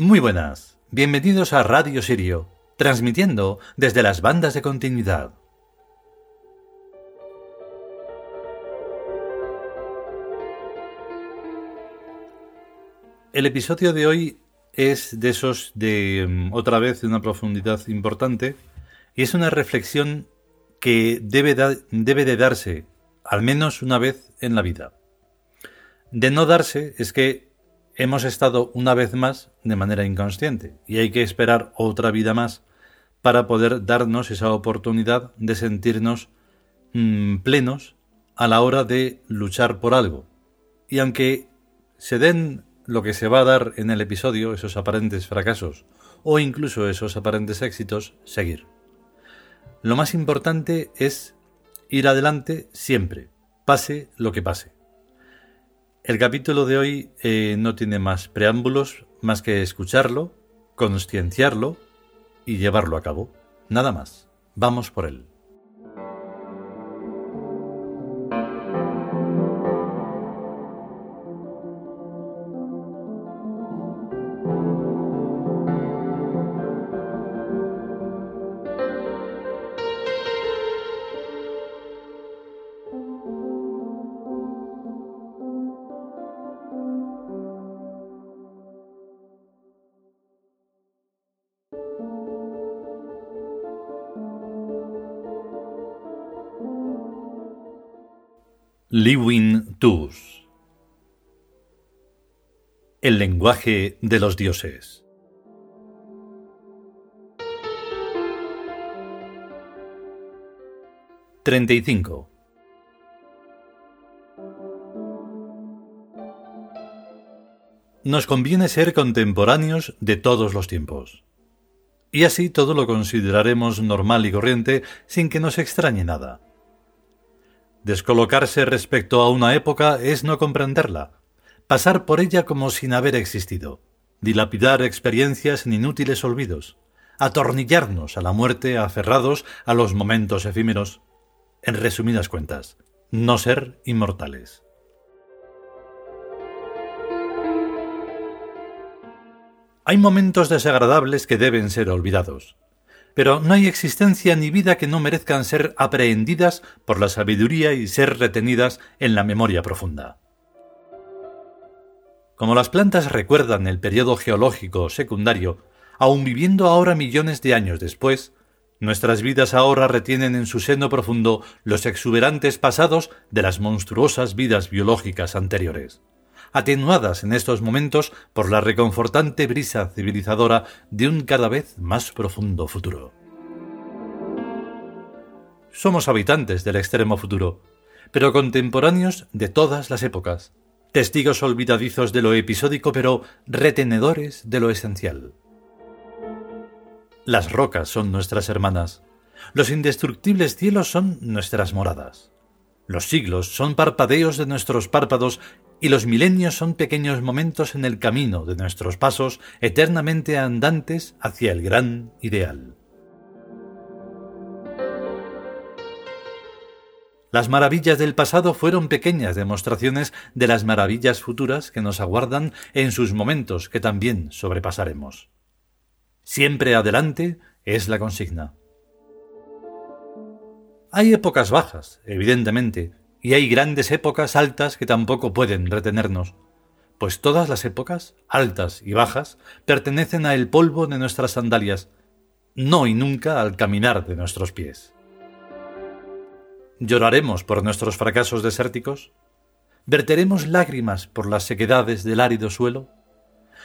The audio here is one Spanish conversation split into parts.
Muy buenas, bienvenidos a Radio Sirio, transmitiendo desde las bandas de continuidad. El episodio de hoy es de esos de mm, otra vez de una profundidad importante y es una reflexión que debe, debe de darse al menos una vez en la vida. De no darse es que hemos estado una vez más de manera inconsciente y hay que esperar otra vida más para poder darnos esa oportunidad de sentirnos mm, plenos a la hora de luchar por algo. Y aunque se den lo que se va a dar en el episodio, esos aparentes fracasos o incluso esos aparentes éxitos, seguir. Lo más importante es ir adelante siempre, pase lo que pase. El capítulo de hoy eh, no tiene más preámbulos más que escucharlo, concienciarlo y llevarlo a cabo. Nada más. Vamos por él. Liwin Tus El lenguaje de los dioses Treinta y cinco Nos conviene ser contemporáneos de todos los tiempos. Y así todo lo consideraremos normal y corriente sin que nos extrañe nada. Descolocarse respecto a una época es no comprenderla, pasar por ella como sin haber existido, dilapidar experiencias en inútiles olvidos, atornillarnos a la muerte aferrados a los momentos efímeros. En resumidas cuentas, no ser inmortales. Hay momentos desagradables que deben ser olvidados, pero no hay existencia ni vida que no merezcan ser aprehendidas por la sabiduría y ser retenidas en la memoria profunda. Como las plantas recuerdan el periodo geológico secundario, aun viviendo ahora millones de años después, nuestras vidas ahora retienen en su seno profundo los exuberantes pasados de las monstruosas vidas biológicas anteriores atenuadas en estos momentos por la reconfortante brisa civilizadora de un cada vez más profundo futuro. Somos habitantes del extremo futuro, pero contemporáneos de todas las épocas, testigos olvidadizos de lo episódico pero retenedores de lo esencial. Las rocas son nuestras hermanas, los indestructibles cielos son nuestras moradas. Los siglos son parpadeos de nuestros párpados y los milenios son pequeños momentos en el camino de nuestros pasos eternamente andantes hacia el gran ideal. Las maravillas del pasado fueron pequeñas demostraciones de las maravillas futuras que nos aguardan en sus momentos que también sobrepasaremos. Siempre adelante es la consigna. Hay épocas bajas, evidentemente, y hay grandes épocas altas que tampoco pueden retenernos, pues todas las épocas, altas y bajas, pertenecen al polvo de nuestras sandalias, no y nunca al caminar de nuestros pies. ¿Lloraremos por nuestros fracasos desérticos? ¿Verteremos lágrimas por las sequedades del árido suelo?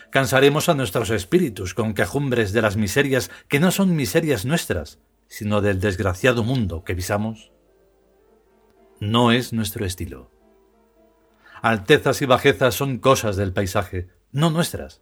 ¿Cansaremos a nuestros espíritus con quejumbres de las miserias que no son miserias nuestras, sino del desgraciado mundo que pisamos? No es nuestro estilo. Altezas y bajezas son cosas del paisaje, no nuestras.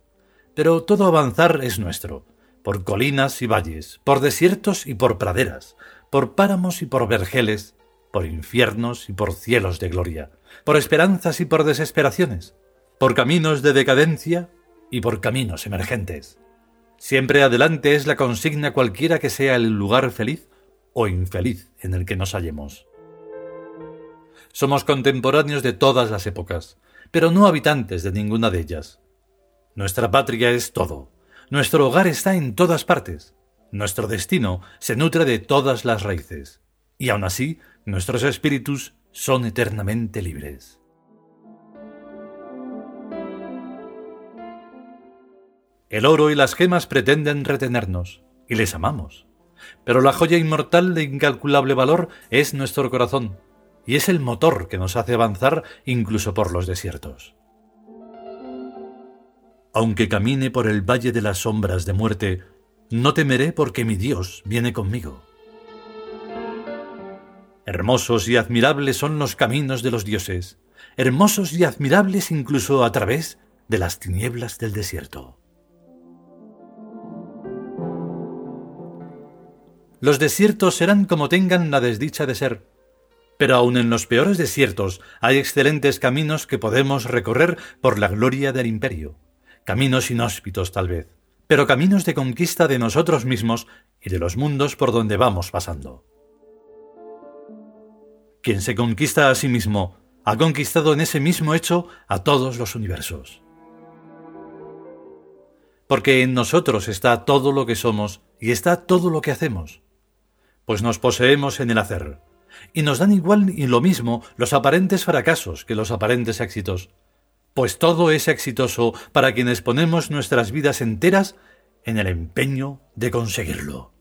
Pero todo avanzar es nuestro, por colinas y valles, por desiertos y por praderas, por páramos y por vergeles, por infiernos y por cielos de gloria, por esperanzas y por desesperaciones, por caminos de decadencia y por caminos emergentes. Siempre adelante es la consigna cualquiera que sea el lugar feliz o infeliz en el que nos hallemos. Somos contemporáneos de todas las épocas, pero no habitantes de ninguna de ellas. Nuestra patria es todo, Nuestro hogar está en todas partes. Nuestro destino se nutre de todas las raíces. Y aun así, nuestros espíritus son eternamente libres. El oro y las gemas pretenden retenernos, y les amamos. Pero la joya inmortal de incalculable valor es nuestro corazón, y es el motor que nos hace avanzar incluso por los desiertos. Aunque camine por el valle de las sombras de muerte, no temeré porque mi Dios viene conmigo. Hermosos y admirables son los caminos de los dioses, hermosos y admirables incluso a través de las tinieblas del desierto. Los desiertos serán como tengan la desdicha de ser. Pero aun en los peores desiertos hay excelentes caminos que podemos recorrer por la gloria del imperio. Caminos inhóspitos tal vez, pero caminos de conquista de nosotros mismos y de los mundos por donde vamos pasando. Quien se conquista a sí mismo ha conquistado en ese mismo hecho a todos los universos. Porque en nosotros está todo lo que somos y está todo lo que hacemos pues nos poseemos en el hacer. Y nos dan igual y lo mismo los aparentes fracasos que los aparentes éxitos, pues todo es exitoso para quienes ponemos nuestras vidas enteras en el empeño de conseguirlo.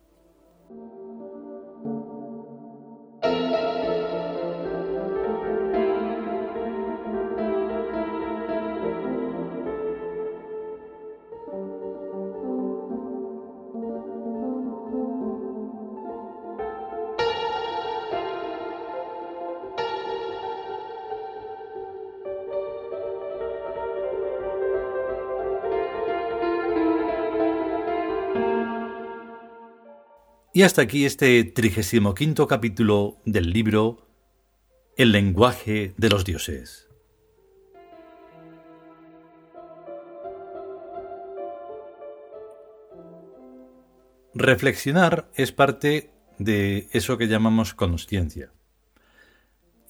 Y hasta aquí este trigésimo quinto capítulo del libro El lenguaje de los dioses. Reflexionar es parte de eso que llamamos conciencia.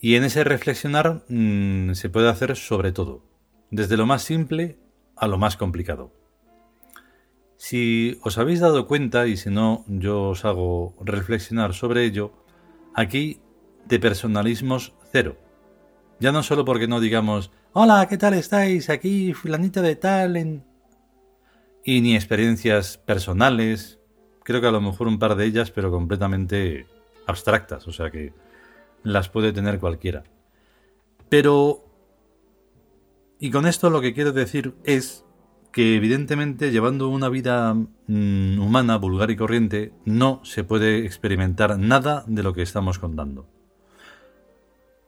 Y en ese reflexionar mm, se puede hacer sobre todo, desde lo más simple a lo más complicado. Si os habéis dado cuenta, y si no, yo os hago reflexionar sobre ello, aquí de personalismos cero. Ya no solo porque no digamos, hola, ¿qué tal estáis? Aquí, fulanito de tal, en... Y ni experiencias personales, creo que a lo mejor un par de ellas, pero completamente abstractas, o sea que las puede tener cualquiera. Pero... Y con esto lo que quiero decir es que evidentemente llevando una vida mm, humana, vulgar y corriente, no se puede experimentar nada de lo que estamos contando.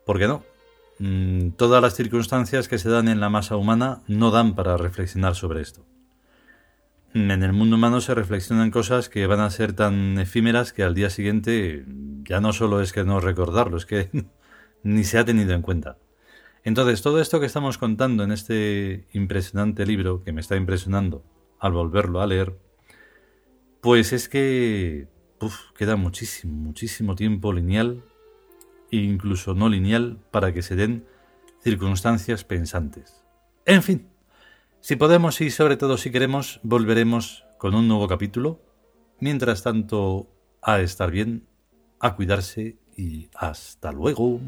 ¿Por qué no? Mm, todas las circunstancias que se dan en la masa humana no dan para reflexionar sobre esto. En el mundo humano se reflexionan cosas que van a ser tan efímeras que al día siguiente ya no solo es que no recordarlo, es que ni se ha tenido en cuenta. Entonces, todo esto que estamos contando en este impresionante libro, que me está impresionando al volverlo a leer, pues es que queda muchísimo, muchísimo tiempo lineal e incluso no lineal para que se den circunstancias pensantes. En fin, si podemos y sobre todo si queremos, volveremos con un nuevo capítulo. Mientras tanto, a estar bien, a cuidarse y hasta luego.